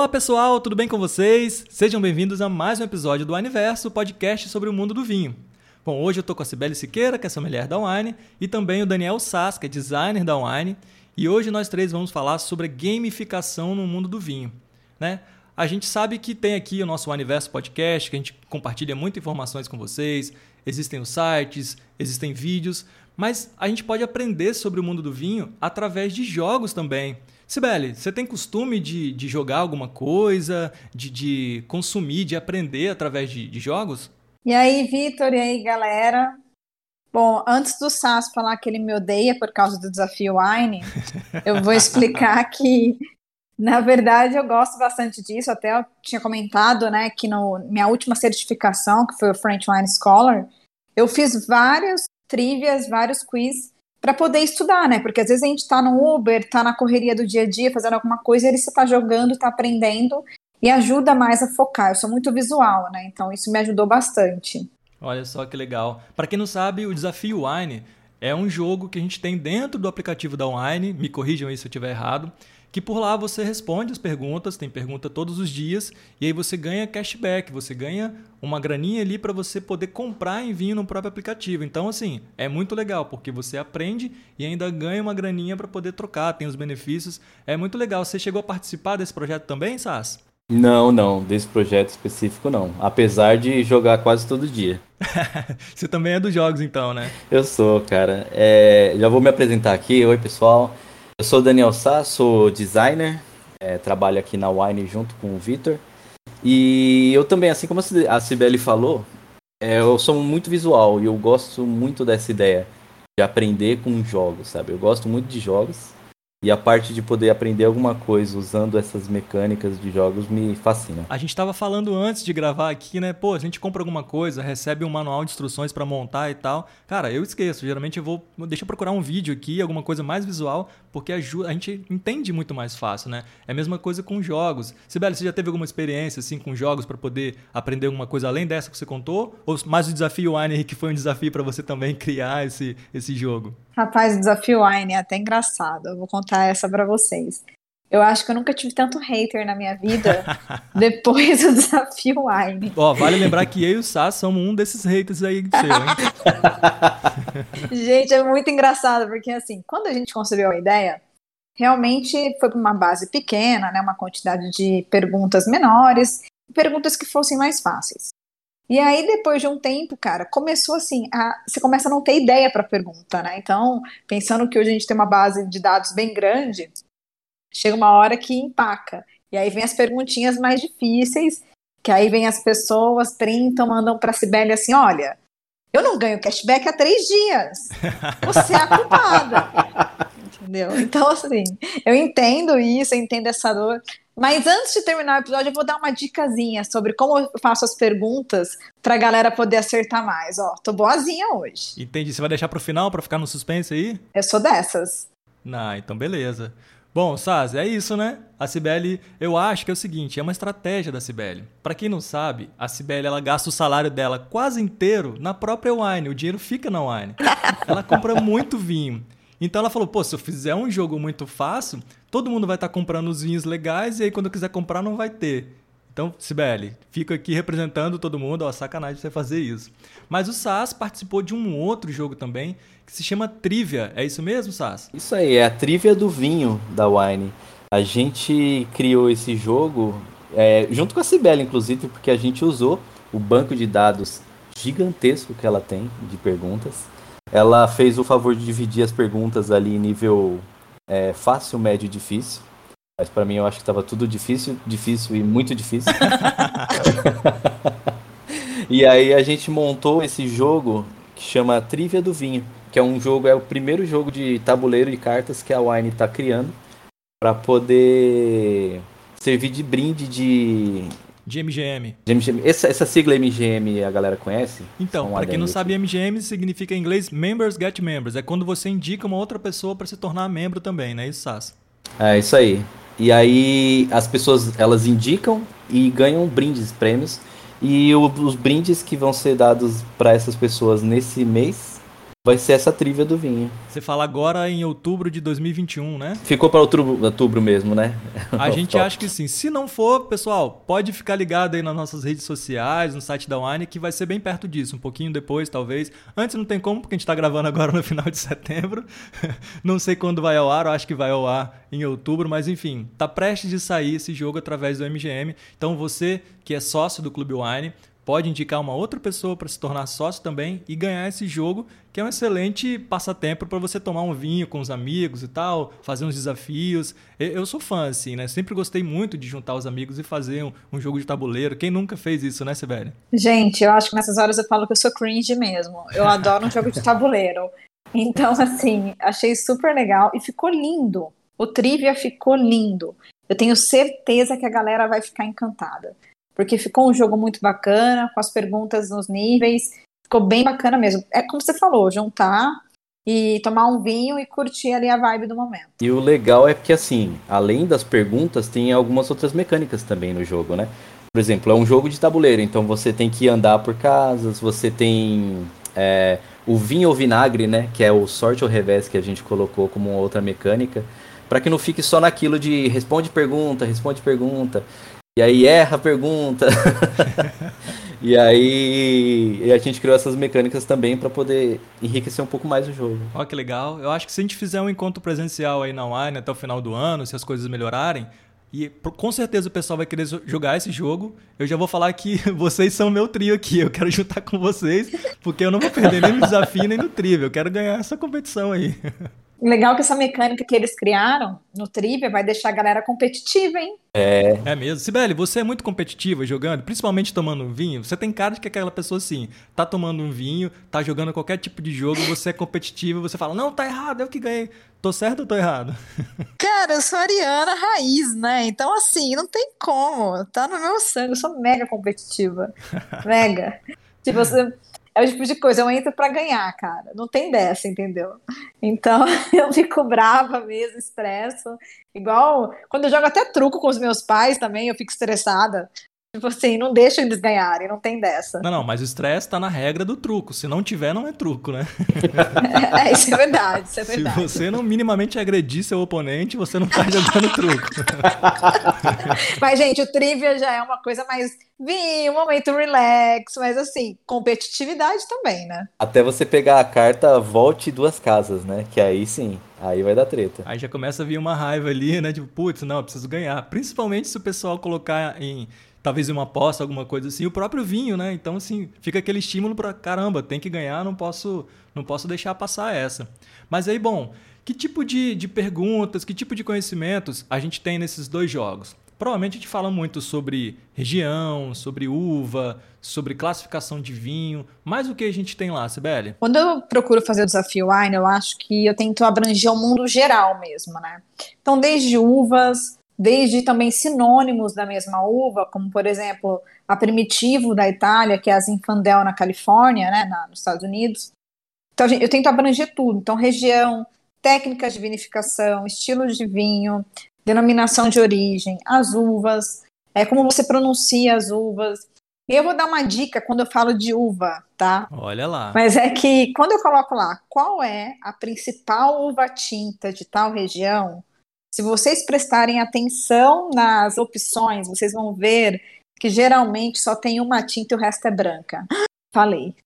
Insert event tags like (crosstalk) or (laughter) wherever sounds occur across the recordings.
Olá pessoal, tudo bem com vocês? Sejam bem-vindos a mais um episódio do Aniverso, podcast sobre o mundo do vinho. Bom, hoje eu tô com a Cibele Siqueira, que é sommelier da Wine, e também o Daniel Sass, que é designer da Wine, e hoje nós três vamos falar sobre gamificação no mundo do vinho, né? A gente sabe que tem aqui o nosso Aniverso Podcast, que a gente compartilha muitas informações com vocês, existem os sites, existem vídeos, mas a gente pode aprender sobre o mundo do vinho através de jogos também. Sibeli, você tem costume de, de jogar alguma coisa, de, de consumir, de aprender através de, de jogos? E aí, Vitor, e aí, galera? Bom, antes do Sass falar que ele me odeia por causa do desafio Wine, (laughs) eu vou explicar que, na verdade, eu gosto bastante disso. Até eu tinha comentado, né, que no minha última certificação, que foi o French Wine Scholar, eu fiz vários trivias, vários quiz para poder estudar, né? Porque às vezes a gente está no Uber, está na correria do dia a dia, fazendo alguma coisa, e ele está jogando, está aprendendo e ajuda mais a focar. Eu sou muito visual, né? Então isso me ajudou bastante. Olha só que legal. Para quem não sabe, o Desafio Wine é um jogo que a gente tem dentro do aplicativo da Wine, me corrijam aí se eu estiver errado, que por lá você responde as perguntas, tem pergunta todos os dias, e aí você ganha cashback, você ganha uma graninha ali para você poder comprar em vinho no próprio aplicativo. Então, assim, é muito legal, porque você aprende e ainda ganha uma graninha para poder trocar, tem os benefícios. É muito legal. Você chegou a participar desse projeto também, Sass? Não, não, desse projeto específico não. Apesar de jogar quase todo dia. (laughs) você também é dos jogos, então, né? Eu sou, cara. É, já vou me apresentar aqui. Oi, pessoal. Eu sou Daniel Sá, sou designer, é, trabalho aqui na Wine junto com o Vitor. E eu também, assim como a Cibele falou, é, eu sou muito visual e eu gosto muito dessa ideia de aprender com jogos, sabe? Eu gosto muito de jogos e a parte de poder aprender alguma coisa usando essas mecânicas de jogos me fascina. A gente estava falando antes de gravar aqui, né? Pô, a gente compra alguma coisa, recebe um manual de instruções para montar e tal. Cara, eu esqueço. Geralmente eu vou. Deixa eu procurar um vídeo aqui, alguma coisa mais visual, porque ajuda, a gente entende muito mais fácil, né? É a mesma coisa com jogos. Sibeli, você já teve alguma experiência assim com jogos para poder aprender alguma coisa além dessa que você contou? Ou mais o desafio Wine que foi um desafio para você também (laughs) criar esse, esse jogo? Rapaz, o desafio Wine é até engraçado. Eu vou contar essa para vocês. Eu acho que eu nunca tive tanto hater na minha vida (laughs) depois do desafio Wine. Ó, vale lembrar que eu e o Sass somos um desses haters aí seu, hein? (laughs) gente, é muito engraçado, porque assim, quando a gente construiu a ideia, realmente foi para uma base pequena, né, uma quantidade de perguntas menores, perguntas que fossem mais fáceis. E aí, depois de um tempo, cara, começou assim, a, você começa a não ter ideia para a pergunta, né? Então, pensando que hoje a gente tem uma base de dados bem grande, chega uma hora que empaca. E aí vem as perguntinhas mais difíceis, que aí vem as pessoas, printam, mandam para a Sibeli assim, olha, eu não ganho cashback há três dias. Você é a culpada. (laughs) Entendeu? Então, assim, eu entendo isso, eu entendo essa dor. Mas antes de terminar o episódio, eu vou dar uma dicasinha sobre como eu faço as perguntas pra galera poder acertar mais. Ó, tô boazinha hoje. Entendi. Você vai deixar pro final pra ficar no suspense aí? Eu sou dessas. Ah, então beleza. Bom, Saz, é isso, né? A Cibele, eu acho que é o seguinte, é uma estratégia da Cibele. Para quem não sabe, a Cibele ela gasta o salário dela quase inteiro na própria wine, o dinheiro fica na wine. (laughs) Ela compra muito vinho. Então ela falou: pô, se eu fizer um jogo muito fácil, todo mundo vai estar tá comprando os vinhos legais e aí quando quiser comprar não vai ter. Então, Sibeli, fico aqui representando todo mundo, ó, sacanagem você fazer isso. Mas o SAS participou de um outro jogo também, que se chama Trivia. É isso mesmo, SAS? Isso aí, é a Trivia do vinho da Wine. A gente criou esse jogo é, junto com a Sibeli, inclusive, porque a gente usou o banco de dados gigantesco que ela tem de perguntas ela fez o favor de dividir as perguntas ali nível é, fácil, médio e difícil. Mas para mim eu acho que estava tudo difícil, difícil e muito difícil. (laughs) e aí a gente montou esse jogo que chama Trivia do Vinho, que é um jogo, é o primeiro jogo de tabuleiro de cartas que a Wine está criando para poder servir de brinde de de MGM. MGM. Essa, essa sigla MGM a galera conhece? Então, para quem não sabe, MGM significa em inglês Members Get Members. É quando você indica uma outra pessoa para se tornar membro também, né? Isso, Sas? É, isso aí. E aí as pessoas, elas indicam e ganham brindes, prêmios. E os brindes que vão ser dados para essas pessoas nesse mês vai ser essa trivia do vinho. Você fala agora em outubro de 2021, né? Ficou para outubro, outubro mesmo, né? A (laughs) gente acha que sim. Se não for, pessoal, pode ficar ligado aí nas nossas redes sociais, no site da Wine, que vai ser bem perto disso, um pouquinho depois, talvez. Antes não tem como, porque a gente está gravando agora no final de setembro. (laughs) não sei quando vai ao ar, eu acho que vai ao ar em outubro, mas enfim, tá prestes de sair esse jogo através do MGM. Então você que é sócio do Clube Wine, pode indicar uma outra pessoa para se tornar sócio também e ganhar esse jogo, que é um excelente passatempo para você tomar um vinho com os amigos e tal, fazer uns desafios. Eu sou fã, assim, né? Sempre gostei muito de juntar os amigos e fazer um, um jogo de tabuleiro. Quem nunca fez isso, né, Sibeli? Gente, eu acho que nessas horas eu falo que eu sou cringe mesmo. Eu adoro um jogo de tabuleiro. Então, assim, achei super legal e ficou lindo. O trivia ficou lindo. Eu tenho certeza que a galera vai ficar encantada porque ficou um jogo muito bacana, com as perguntas nos níveis, ficou bem bacana mesmo. É como você falou, juntar e tomar um vinho e curtir ali a vibe do momento. E o legal é que, assim, além das perguntas, tem algumas outras mecânicas também no jogo, né? Por exemplo, é um jogo de tabuleiro, então você tem que andar por casas, você tem é, o vinho ou vinagre, né? Que é o sorte ou revés que a gente colocou como outra mecânica, para que não fique só naquilo de responde pergunta, responde pergunta. E aí erra a pergunta. (laughs) e aí e a gente criou essas mecânicas também para poder enriquecer um pouco mais o jogo. Olha que legal. Eu acho que se a gente fizer um encontro presencial aí na Wine até o final do ano, se as coisas melhorarem, e com certeza o pessoal vai querer jogar esse jogo. Eu já vou falar que (laughs) vocês são meu trio aqui. Eu quero juntar com vocês, porque eu não vou perder nem no desafio nem no trio. Eu quero ganhar essa competição aí. (laughs) Legal que essa mecânica que eles criaram no Trivia vai deixar a galera competitiva, hein? É. É mesmo. Sibeli, você é muito competitiva jogando, principalmente tomando um vinho. Você tem cara de que é aquela pessoa assim, tá tomando um vinho, tá jogando qualquer tipo de jogo, você é competitiva, você fala, não, tá errado, eu que ganhei. Tô certo ou tô errado? (laughs) Cara, eu sou ariana raiz, né? Então, assim, não tem como. Tá no meu sangue, eu sou mega competitiva. (laughs) mega. Tipo, você é o tipo de coisa, eu entro para ganhar, cara. Não tem dessa, entendeu? Então (laughs) eu fico brava mesmo, estresso. Igual quando eu jogo até truco com os meus pais também, eu fico estressada. Tipo assim, não deixa eles ganharem, não tem dessa. Não, não, mas o estresse tá na regra do truco. Se não tiver, não é truco, né? (laughs) é, isso é verdade, isso é verdade. Se você não minimamente agredir seu oponente, você não tá (laughs) jogando truco. (laughs) mas, gente, o trivia já é uma coisa mais vinho, um momento relax, mas assim, competitividade também, né? Até você pegar a carta, volte duas casas, né? Que aí sim, aí vai dar treta. Aí já começa a vir uma raiva ali, né? Tipo, putz, não, eu preciso ganhar. Principalmente se o pessoal colocar em talvez uma aposta, alguma coisa assim, o próprio vinho, né? Então, assim, fica aquele estímulo para caramba, tem que ganhar, não posso, não posso deixar passar essa. Mas aí, bom, que tipo de, de perguntas, que tipo de conhecimentos a gente tem nesses dois jogos? Provavelmente a gente fala muito sobre região, sobre uva, sobre classificação de vinho, mas o que a gente tem lá, Sibeli? Quando eu procuro fazer o desafio wine, eu acho que eu tento abranger o mundo geral mesmo, né? Então, desde uvas, desde também sinônimos da mesma uva, como por exemplo a Primitivo da Itália, que é a Zinfandel na Califórnia, né, na, nos Estados Unidos. Então eu tento abranger tudo. Então região, técnicas de vinificação, estilos de vinho, denominação de origem, as uvas, é como você pronuncia as uvas. Eu vou dar uma dica quando eu falo de uva, tá? Olha lá. Mas é que quando eu coloco lá qual é a principal uva tinta de tal região, se vocês prestarem atenção nas opções, vocês vão ver que geralmente só tem uma tinta e o resto é branca. (gasps) Falei.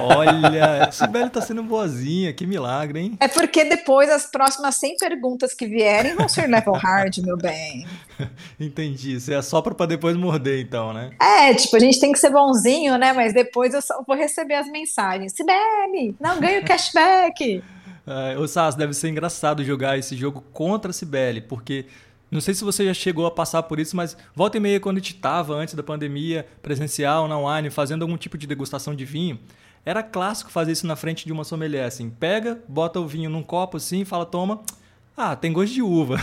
Olha, Sibeli tá sendo boazinha, que milagre, hein? É porque depois as próximas 100 perguntas que vierem vão ser level hard, meu bem. (laughs) Entendi. Você é só pra depois morder, então, né? É, tipo, a gente tem que ser bonzinho, né? Mas depois eu só vou receber as mensagens. Sibeli, não ganho cashback. Uh, o Sass, deve ser engraçado jogar esse jogo contra a Cibele, porque não sei se você já chegou a passar por isso, mas volta e meia, quando a gente estava antes da pandemia, presencial, na online, fazendo algum tipo de degustação de vinho, era clássico fazer isso na frente de uma sommelier, assim, pega, bota o vinho num copo assim, fala, toma, ah, tem gosto de uva.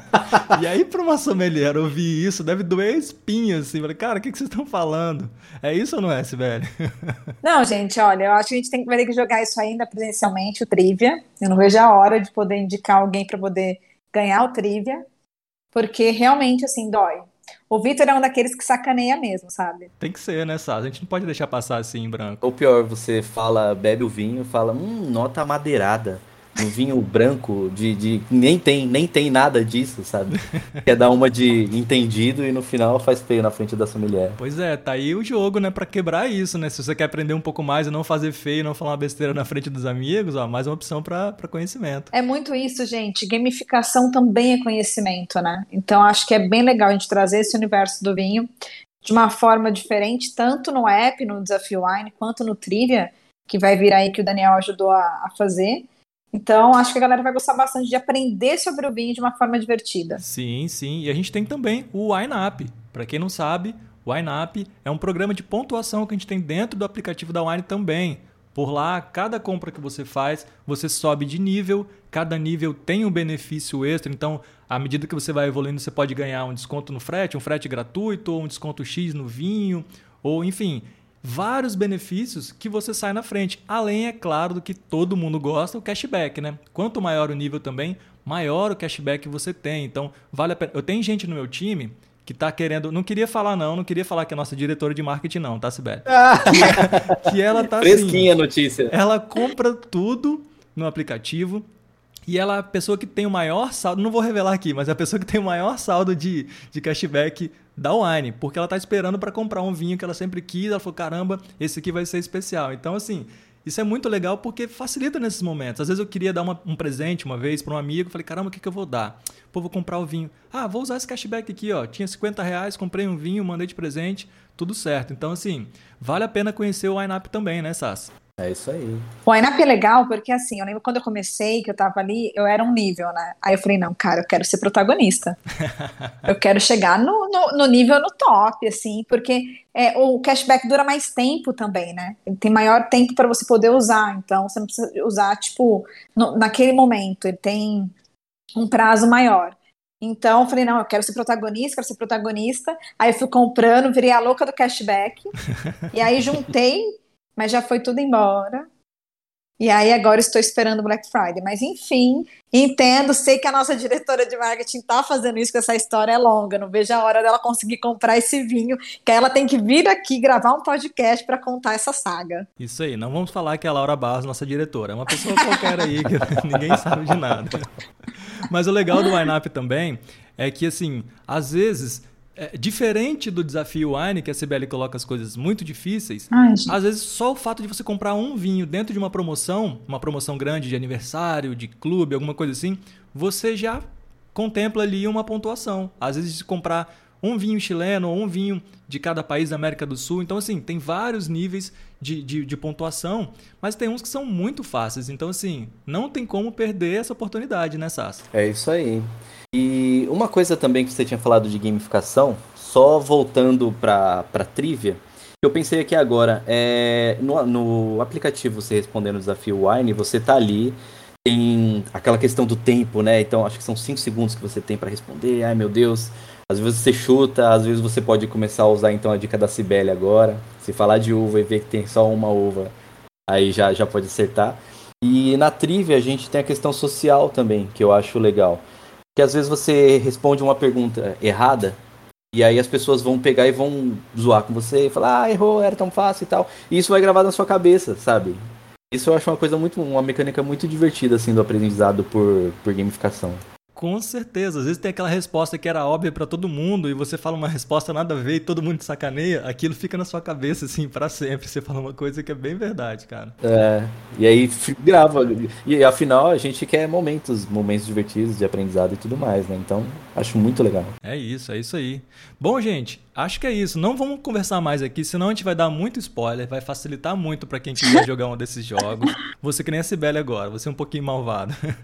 (laughs) e aí, para uma sommelier ouvir isso, deve doer espinha, assim. Falei, cara, o que, que vocês estão falando? É isso ou não é, Sibeli? (laughs) não, gente, olha, eu acho que a gente tem que, vai ter que jogar isso ainda presencialmente, o Trivia. Eu não vejo a hora de poder indicar alguém para poder ganhar o Trivia, porque realmente, assim, dói. O Vitor é um daqueles que sacaneia mesmo, sabe? Tem que ser, né, Sá? A gente não pode deixar passar assim em branco. Ou pior, você fala, bebe o vinho, fala, hum, nota madeirada um vinho branco de, de nem tem nem tem nada disso, sabe? Quer dar uma de entendido e no final faz feio na frente da sua mulher. Pois é, tá aí o jogo, né, para quebrar isso, né? Se você quer aprender um pouco mais e não fazer feio, não falar uma besteira na frente dos amigos, ó, mais uma opção para conhecimento. É muito isso, gente. Gamificação também é conhecimento, né? Então acho que é bem legal a gente trazer esse universo do vinho de uma forma diferente, tanto no app, no Desafio Wine, quanto no Trivia, que vai vir aí que o Daniel ajudou a, a fazer então, acho que a galera vai gostar bastante de aprender sobre o vinho de uma forma divertida. Sim, sim. E a gente tem também o WineUp. Para quem não sabe, o WineUp é um programa de pontuação que a gente tem dentro do aplicativo da Wine também. Por lá, cada compra que você faz, você sobe de nível, cada nível tem um benefício extra. Então, à medida que você vai evoluindo, você pode ganhar um desconto no frete, um frete gratuito, ou um desconto X no vinho, ou enfim, vários benefícios que você sai na frente. Além, é claro, do que todo mundo gosta, o cashback, né? Quanto maior o nível também, maior o cashback que você tem. Então, vale a pena. Eu tenho gente no meu time que está querendo. Não queria falar, não, não queria falar que é nossa diretora de marketing, não, tá, Sibeli? que, (laughs) (laughs) que ela tá Fresquinha assim, notícia. Ela compra tudo no aplicativo. E ela é a pessoa que tem o maior saldo, não vou revelar aqui, mas é a pessoa que tem o maior saldo de, de cashback da Wine, porque ela está esperando para comprar um vinho que ela sempre quis. Ela falou: caramba, esse aqui vai ser especial. Então, assim, isso é muito legal porque facilita nesses momentos. Às vezes eu queria dar uma, um presente uma vez para um amigo, falei: caramba, o que, que eu vou dar? Pô, vou comprar o vinho. Ah, vou usar esse cashback aqui, ó. Tinha 50 reais, comprei um vinho, mandei de presente, tudo certo. Então, assim, vale a pena conhecer o Wine Up também, né, Sass? É isso aí. O INAP é legal porque, assim, eu lembro quando eu comecei, que eu tava ali, eu era um nível, né? Aí eu falei, não, cara, eu quero ser protagonista. (laughs) eu quero chegar no, no, no, nível no top, assim, porque é, o cashback dura mais tempo também, né? Ele tem maior tempo para você poder usar, então você não precisa usar, tipo, no, naquele momento, ele tem um prazo maior. Então, eu falei, não, eu quero ser protagonista, quero ser protagonista. Aí eu fui comprando, virei a louca do cashback. (laughs) e aí juntei mas já foi tudo embora. E aí agora estou esperando o Black Friday. Mas enfim, entendo, sei que a nossa diretora de marketing está fazendo isso, que essa história é longa. Não vejo a hora dela conseguir comprar esse vinho, que ela tem que vir aqui gravar um podcast para contar essa saga. Isso aí, não vamos falar que é a Laura Barros, nossa diretora. É uma pessoa qualquer aí que (laughs) ninguém sabe de nada. Mas o legal do Wine Up também é que, assim, às vezes é, diferente do desafio Wine, que a CBL coloca as coisas muito difíceis, Ai, às vezes só o fato de você comprar um vinho dentro de uma promoção, uma promoção grande de aniversário, de clube, alguma coisa assim, você já contempla ali uma pontuação. Às vezes, se comprar um vinho chileno ou um vinho de cada país da América do Sul. Então, assim, tem vários níveis de, de, de, pontuação, mas tem uns que são muito fáceis. Então, assim, não tem como perder essa oportunidade, né, Sass? É isso aí. E uma coisa também que você tinha falado de gamificação, só voltando para trivia, eu pensei aqui agora, é, no, no aplicativo você respondendo o desafio Wine, você tá ali, tem aquela questão do tempo, né? Então acho que são 5 segundos que você tem para responder. Ai meu Deus, às vezes você chuta, às vezes você pode começar a usar então a dica da Cibele agora. Se falar de uva e ver que tem só uma uva, aí já, já pode acertar. E na trivia a gente tem a questão social também, que eu acho legal que às vezes você responde uma pergunta errada e aí as pessoas vão pegar e vão zoar com você e falar, ah, errou, era tão fácil e tal. E isso vai gravar na sua cabeça, sabe? Isso eu acho uma coisa muito, uma mecânica muito divertida, assim, do aprendizado por, por gamificação. Com certeza. Às vezes tem aquela resposta que era óbvia para todo mundo e você fala uma resposta nada a ver e todo mundo te sacaneia, aquilo fica na sua cabeça, assim, para sempre. Você fala uma coisa que é bem verdade, cara. É, e aí grava. E afinal a gente quer momentos, momentos divertidos de aprendizado e tudo mais, né? Então acho muito legal. É isso, é isso aí. Bom, gente, acho que é isso. Não vamos conversar mais aqui, senão a gente vai dar muito spoiler, vai facilitar muito para quem quiser (laughs) jogar um desses jogos. Você que nem a Sibeli agora, você é um pouquinho malvado. (laughs)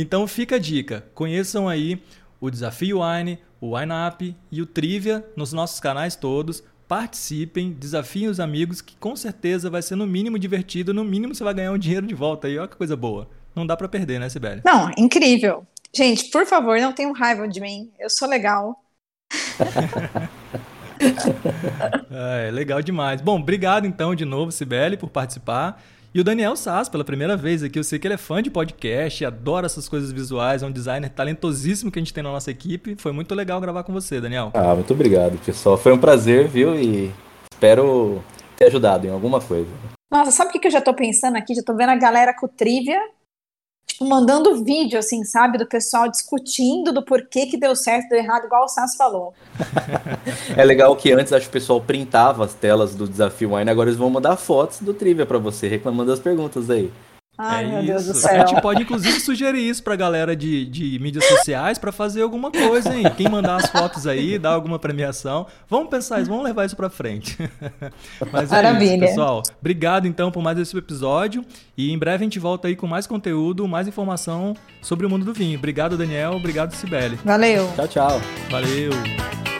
Então fica a dica, conheçam aí o Desafio Wine, o Wine Up e o Trivia nos nossos canais todos. Participem, desafiem os amigos, que com certeza vai ser no mínimo divertido, no mínimo você vai ganhar um dinheiro de volta aí. Olha que coisa boa. Não dá para perder, né, Sibeli? Não, incrível. Gente, por favor, não tenham raiva de mim. Eu sou legal. É, legal demais. Bom, obrigado então de novo, Sibeli, por participar. E o Daniel Sass, pela primeira vez aqui, eu sei que ele é fã de podcast, adora essas coisas visuais, é um designer talentosíssimo que a gente tem na nossa equipe. Foi muito legal gravar com você, Daniel. Ah, muito obrigado, pessoal. Foi um prazer, viu? E espero ter ajudado em alguma coisa. Nossa, sabe o que eu já tô pensando aqui? Já tô vendo a galera com trivia tipo, mandando vídeo, assim, sabe, do pessoal discutindo do porquê que deu certo, deu errado, igual o Sass falou. (laughs) é legal que antes acho que o pessoal printava as telas do desafio Wine, agora eles vão mandar fotos do trivia para você, reclamando das perguntas aí. Ai, é meu isso. Deus do céu. A gente pode, inclusive, sugerir isso pra galera de, de mídias sociais para fazer alguma coisa, hein? Quem mandar as fotos aí, dar alguma premiação. Vamos pensar isso, vamos levar isso pra frente. (laughs) Mas é Maravilha. isso, pessoal. Obrigado, então, por mais esse episódio. E em breve a gente volta aí com mais conteúdo, mais informação sobre o mundo do vinho. Obrigado, Daniel. Obrigado, Sibeli. Valeu. Tchau, tchau. Valeu.